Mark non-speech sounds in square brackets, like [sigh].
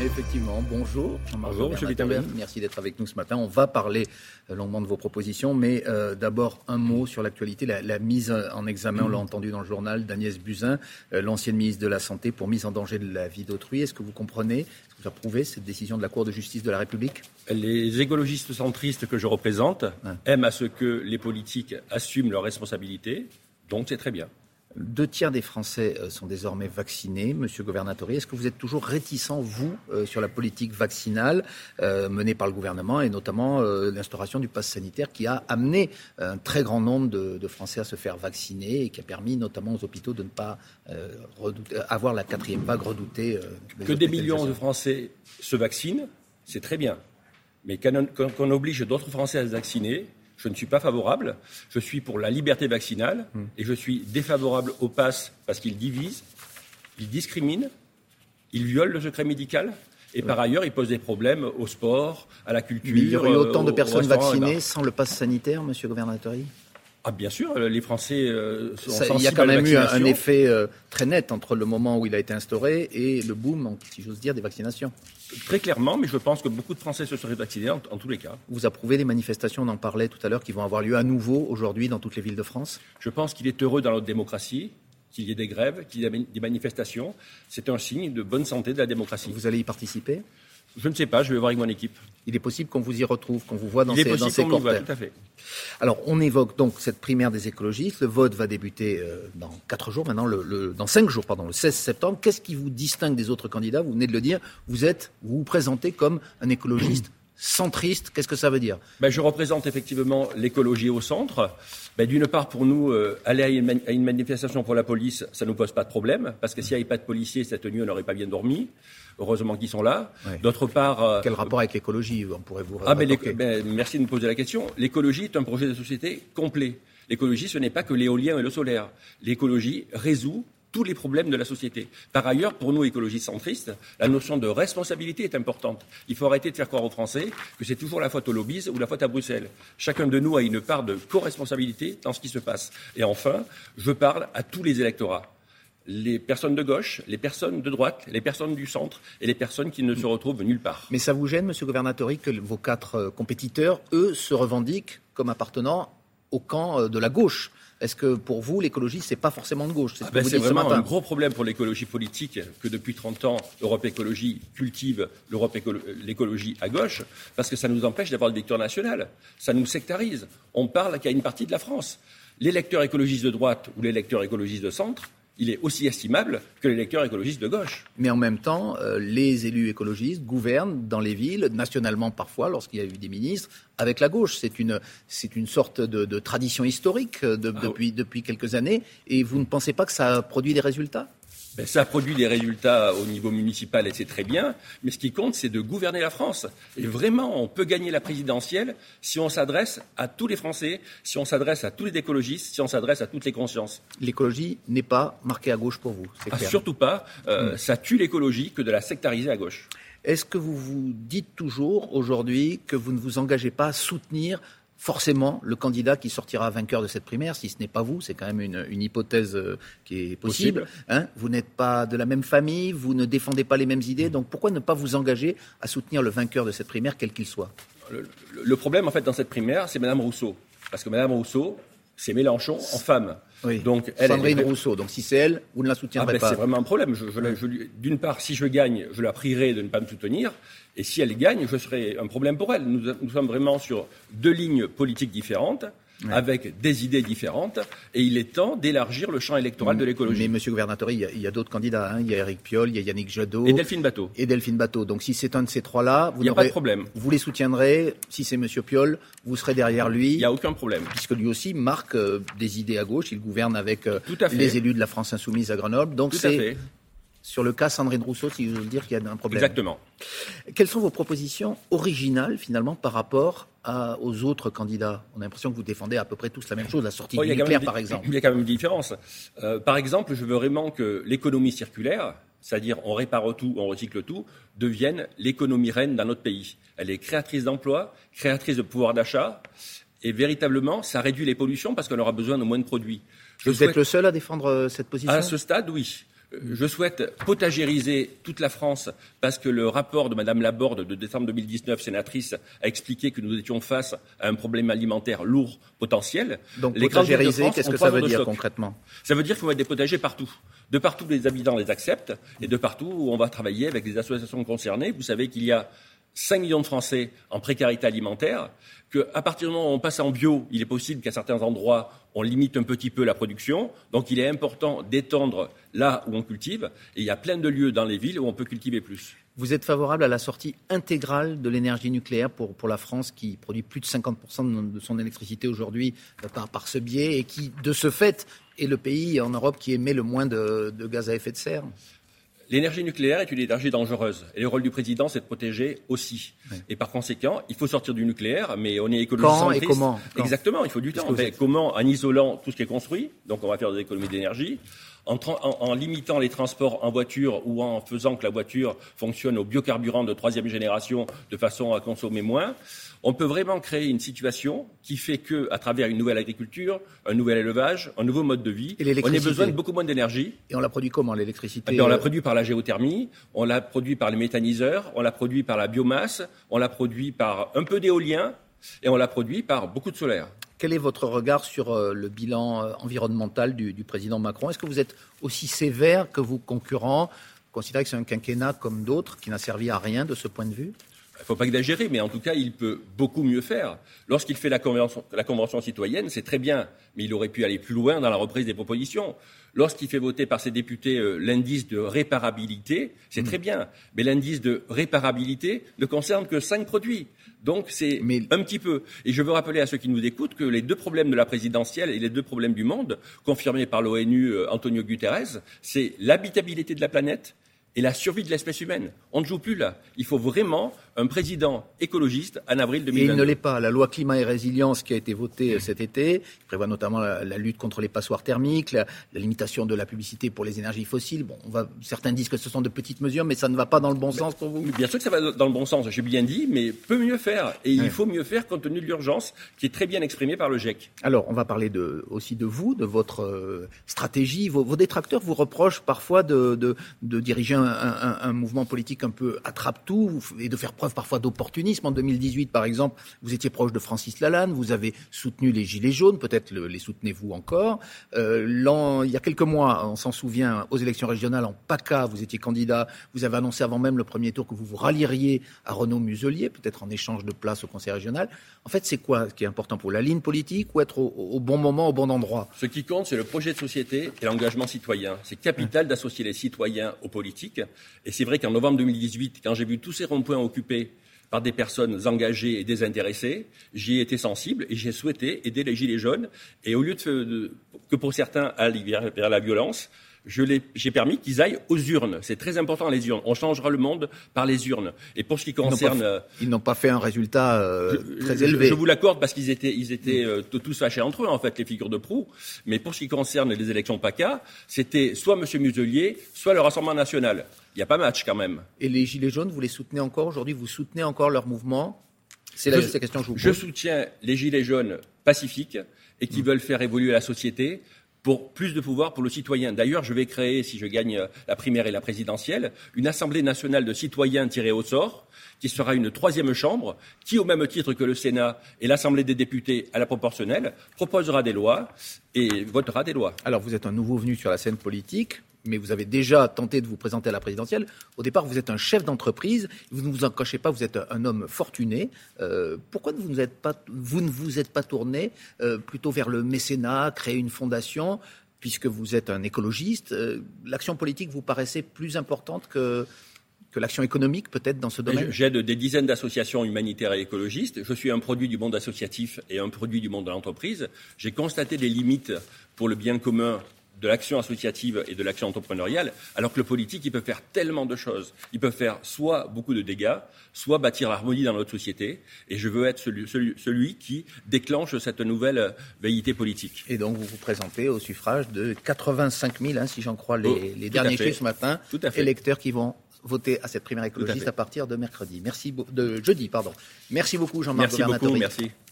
Effectivement, bonjour. Bonjour, M. Merci d'être avec nous ce matin. On va parler euh, longuement de vos propositions, mais euh, d'abord un mot sur l'actualité, la, mise en examen, on l'a entendu dans le journal, d'Agnès Buzyn, euh, l'ancienne ministre de la Santé, pour mise en danger de la vie d'autrui. Est-ce que vous comprenez, est-ce que vous approuvez cette décision de la Cour de justice de la République? Les écologistes centristes que je représente aiment à ce que les politiques assument leurs responsabilités, donc c'est très bien. Deux tiers des Français euh, sont désormais vaccinés. Monsieur Gouvernatori, est-ce que vous êtes toujours réticent, vous, euh, sur la politique vaccinale euh, menée par le gouvernement et notamment l'instauration du pass sanitaire qui a amené un très grand nombre de, Français à se faire vacciner et qui a permis notamment aux hôpitaux de ne pas avoir la quatrième vague redoutée Que des millions de Français se vaccinent, c'est très bien. Mais qu'on oblige d'autres Français à se vacciner, je ne suis pas favorable. Je suis pour la liberté vaccinale hmm. et je suis défavorable au pass parce qu'il divise, il discrimine, il viole le secret médical. Et par ailleurs, il pose des problèmes au sport, à la culture. il y aurait autant de personnes vaccinées sans le pass sanitaire, monsieur le Gouvernatori ah, bien sûr, les Français euh, sont sensibles Il y a quand même eu un, effet euh, très net entre le moment où il a été instauré et le boom, si j'ose dire, des vaccinations. Très clairement, mais je pense que beaucoup de Français se seraient vaccinés en, tous les cas. Vous approuvez les manifestations, on en parlait tout à l'heure, qui vont avoir lieu à nouveau aujourd'hui dans toutes les villes de France? Je pense qu'il est heureux dans notre démocratie qu'il y ait des grèves, qu'il y ait des manifestations. C'est un signe de bonne santé de la démocratie. Vous allez y participer? Je ne sais pas, je vais voir avec mon équipe. Il est possible qu'on vous y retrouve, qu'on vous voit dans ces, dans ces. Tout à fait. Alors, on évoque donc cette primaire des écologistes. Le vote va débuter euh, dans quatre jours, maintenant, le, dans cinq jours, pardon, le 16 septembre. Qu'est-ce qui vous distingue des autres candidats? Vous venez de le dire, vous êtes, vous vous présentez comme un écologiste [clears throat] centriste. Qu'est-ce que ça veut dire? Ben, Je représente effectivement l'écologie au centre. Ben, D'une part, pour nous, euh, aller à une, manifestation pour la police, ça ne nous pose pas de problème, parce que s'il n'y avait pas de policiers, cette nuit, on n'aurait pas bien dormi. Heureusement qu'ils sont là. D'autre part. Euh, Quel rapport avec l'écologie On pourrait vous ah, ben, ben, Merci de me poser la question. L'écologie est un projet de société complet. L'écologie, ce n'est pas que l'éolien et le solaire. L'écologie résout tous les problèmes de la société. Par ailleurs, pour nous, écologistes centristes, la notion de responsabilité est importante. Il faut arrêter de faire croire aux Français que c'est toujours la faute aux lobbies ou la faute à Bruxelles. Chacun de nous a une part de co-responsabilité dans ce qui se passe. Et enfin, je parle à tous les électorats les personnes de gauche, les personnes de droite, les personnes du centre et les personnes qui ne se retrouvent nulle part. Mais ça vous gêne, Monsieur Gouvernatori, que vos quatre euh, compétiteurs, eux, se revendiquent comme appartenant au camp euh, de la gauche? Est-ce que pour vous, l'écologie, c'est pas forcément de gauche C'est ah ben, vraiment un gros problème pour l'écologie politique que depuis 30 ans, l'Europe écologie cultive l'écologie à gauche, parce que ça nous empêche d'avoir le victoire national. Ça nous sectarise. On parle qu'il y a une partie de la France. L'électeur écologiste de droite ou l'électeur écologiste de centre, il est aussi estimable que les lecteurs écologistes de gauche. Mais en même temps, euh, les élus écologistes gouvernent dans les villes, nationalement parfois, lorsqu'il y a eu des ministres, avec la gauche. C'est une, c'est une sorte de, tradition historique euh, ah depuis, depuis quelques années. Et vous ne pensez pas que ça produit des résultats? Ben, ça produit des résultats au niveau municipal et c'est très bien, mais ce qui compte, c'est de gouverner la France. Et vraiment, on peut gagner la présidentielle si on s'adresse à tous les Français, si on s'adresse à tous les écologistes, si on s'adresse à toutes les consciences. L'écologie n'est pas marquée à gauche pour vous, ah, Surtout pas. Euh, hmm. Ça tue l'écologie que de la sectariser à gauche. Est-ce que vous vous dites toujours aujourd'hui que vous ne vous engagez pas à soutenir forcément le candidat qui sortira vainqueur de cette primaire, si ce n'est pas vous, c'est quand même une, hypothèse euh, qui est possible. Hein. vous n'êtes pas de la même famille, vous ne défendez pas les mêmes idées, donc pourquoi ne pas vous engager à soutenir le vainqueur de cette primaire, quel qu'il soit? Le, problème, en fait, dans cette primaire, c'est Mme Rousseau. Parce que Mme Rousseau, c'est Mélenchon en femme. Donc, elle Sandrine Rousseau. Donc, si c'est elle, vous ne la soutiendrez ah ben, pas. C'est vraiment un problème. D'une part, si je gagne, je la prierai de ne pas me soutenir. Et si elle gagne, je serai un problème pour elle. nous sommes vraiment sur deux lignes politiques différentes avec des idées différentes. Et il est temps d'élargir le champ électoral de l'écologie. Mais, Monsieur Gouvernatori, il y a, d'autres candidats. Hein. Il y a Eric Piolle, il y a Yannick Jadot. Et Delphine Bateau. Et Delphine Bateau. Donc si c'est un de ces trois-là, vous n'aurez pas de problème. Vous les soutiendrez. Si c'est Monsieur Piolle, vous serez derrière lui. Il n'y a aucun problème. Puisque lui aussi marque euh, des idées à gauche. Il gouverne avec euh, les élus de la France insoumise à Grenoble. Donc c'est sur le cas Sandrine Rousseau, si vous voulez dire qu'il y a un problème. Exactement. Quelles sont vos propositions originales, finalement, par rapport aux autres candidats? On a l'impression que vous défendez à peu près tous la même chose, la sortie du nucléaire, par exemple. Il y a quand même une différence. Euh, par exemple, je veux vraiment que l'économie circulaire, c'est-à-dire on répare tout, on recycle tout, devienne l'économie reine dans notre pays. Elle est créatrice d'emplois, créatrice de pouvoir d'achat, et véritablement, ça réduit les pollutions parce qu'on aura besoin de moins de produits. vous êtes le seul à défendre euh, cette position? À ce stade, oui. Je souhaite potagériser toute la France parce que le rapport de Mme Laborde de décembre 2019, sénatrice, a expliqué que nous étions face à un problème alimentaire lourd potentiel. Donc potagériser, qu'est-ce que ça veut dire concrètement? Ça veut dire qu'il faut mettre des potagers partout. De partout, les habitants les acceptent et de partout, on va travailler avec les associations concernées. Vous savez qu'il y a 5 millions de Français en précarité alimentaire, qu'à partir du moment où on passe en bio, il est possible qu'à certains endroits, on limite un petit peu la production. Donc il est important d'étendre là où on cultive. Et il y a plein de lieux dans les villes où on peut cultiver plus. Vous êtes favorable à la sortie intégrale de l'énergie nucléaire pour, pour la France qui produit plus de 50% de son électricité aujourd'hui euh, par, par ce biais et qui, de ce fait, est le pays en Europe qui émet le moins de, de gaz à effet de serre? L'énergie nucléaire est une énergie dangereuse. Et le rôle du président, c'est de protéger aussi. Et par conséquent, il faut sortir du nucléaire, mais on est écologiste Quand et comment Exactement, il faut du temps. comment En isolant tout ce qui est construit, donc on va faire des économies d'énergie. En, en, limitant les transports en voiture ou en faisant que la voiture fonctionne au biocarburant de troisième génération de façon à consommer moins, on peut vraiment créer une situation qui fait que, à travers une nouvelle agriculture, un nouvel élevage, un nouveau mode de vie, on a besoin de beaucoup moins d'énergie. Et on la produit comment l'électricité eh On la euh produit par la géothermie, on la produit par les méthaniseurs, on la produit par la biomasse, on la produit par un peu d'éolien et on la produit par beaucoup de solaire. Quel est votre regard sur euh, le bilan euh, environnemental du, du président Macron? Est-ce que vous êtes aussi sévère que vos concurrents Considérez que c'est un quinquennat comme d'autres qui n'a servi à rien de ce point de vue? Il ne faut pas exagérer, mais en tout cas, il peut beaucoup mieux faire. Lorsqu'il fait la convention, la convention citoyenne, c'est très bien, mais il aurait pu aller plus loin dans la reprise des propositions. Lorsqu'il fait voter par ses députés euh, l'indice de réparabilité, c'est très bien, mais l'indice de réparabilité ne concerne que cinq produits. Donc c'est un petit peu. Et je veux rappeler à ceux qui nous écoutent que les deux problèmes de la présidentielle et les deux problèmes du monde, confirmés par l'ONU euh, Antonio Guterres, c'est l'habitabilité de la planète et la survie de l'espèce humaine. On ne joue plus là. Il faut vraiment un président écologiste en avril 2022. Et il ne l'est pas. La loi climat et résilience qui a été votée euh, cet été prévoit notamment la, lutte contre les passoires thermiques, la, limitation de la publicité pour les énergies fossiles. Bon, on va, certains disent que ce sont de petites mesures, mais ça ne va pas dans le bon sens pour vous. Bien sûr que ça va dans le bon sens, j'ai bien dit, mais peut mieux faire. Et il faut mieux faire compte tenu de l'urgence qui est très bien exprimée par le GIEC. Alors, on va parler de, aussi de vous, de votre euh, stratégie. Vos, vos, détracteurs vous reprochent parfois de, de, de diriger un, un, un, mouvement politique un peu attrape-tout et de faire parfois d'opportunisme. En 2018, par exemple, vous étiez proche de Francis Lalanne, vous avez soutenu les Gilets jaunes, peut-être les soutenez-vous encore. Euh, il y a quelques mois, on s'en souvient, aux élections régionales en PACA, vous étiez candidat, vous avez annoncé avant même le premier tour que vous vous rallieriez à Renaud Muselier, peut-être en échange de place au Conseil régional. En fait, c'est quoi qui est important pour la ligne politique ou être au, bon moment, au bon endroit? Ce qui compte, c'est le projet de société et l'engagement citoyen. C'est capital d'associer les citoyens aux politiques. Et c'est vrai qu'en novembre 2018, quand j'ai vu tous ces ronds-points occupés par des personnes engagées et désintéressées, j'y ai été sensible et j'ai souhaité aider les Gilets jaunes. Et au lieu de, que pour certains aller vers la violence, j'ai permis qu'ils aillent aux urnes. C'est très important les urnes. On changera le monde par les urnes. Et pour ce qui concerne, ils n'ont pas, fait un résultat euh, très élevé. Je, vous l'accorde parce qu'ils étaient, ils étaient euh, tous fâchés entre eux en fait les figures de proue. Mais pour ce qui concerne les élections PACA, c'était soit M. Muselier, soit le Rassemblement national. Il n'y a pas match quand même. Et les Gilets jaunes, vous les soutenez encore aujourd'hui Vous soutenez encore leur mouvement? C'est la, question que je vous pose. Je soutiens les Gilets jaunes pacifiques et qui mmh. veulent faire évoluer la société pour plus de pouvoir pour le citoyen. D'ailleurs, je vais créer, si je gagne la primaire et la présidentielle, une Assemblée nationale de citoyens tirés au sort, qui sera une troisième chambre, qui, au même titre que le Sénat et l'Assemblée des députés à la proportionnelle, proposera des lois et votera des lois. Alors, vous êtes un nouveau venu sur la scène politique mais vous avez déjà tenté de vous présenter à la présidentielle. Au départ, vous êtes un chef d'entreprise, vous ne vous en cachez pas, vous êtes un homme fortuné. Euh, pourquoi vous, ne vous êtes pas tourné euh, plutôt vers le mécénat, créer une fondation, puisque vous êtes un écologiste? Euh, L'action politique vous paraissait plus importante que, que l'action économique peut-être dans ce domaine? J'aide des dizaines d'associations humanitaires et écologistes. Je suis un produit du monde associatif et un produit du monde de l'entreprise. J'ai constaté des limites pour le bien commun de l'action associative et de l'action entrepreneuriale, alors que le politique, il peut faire tellement de choses. Il peut faire soit beaucoup de dégâts, soit bâtir l'harmonie dans notre société. Et je veux être celui, qui déclenche cette nouvelle veillité politique. Et donc, vous vous présentez au suffrage de 85 000, hein, si j'en crois les, oh, derniers chiffres ce matin, électeurs qui vont voter à cette primaire écologiste à, partir de mercredi. Merci de jeudi, pardon. Merci beaucoup, Jean-Marc Merci beaucoup, merci.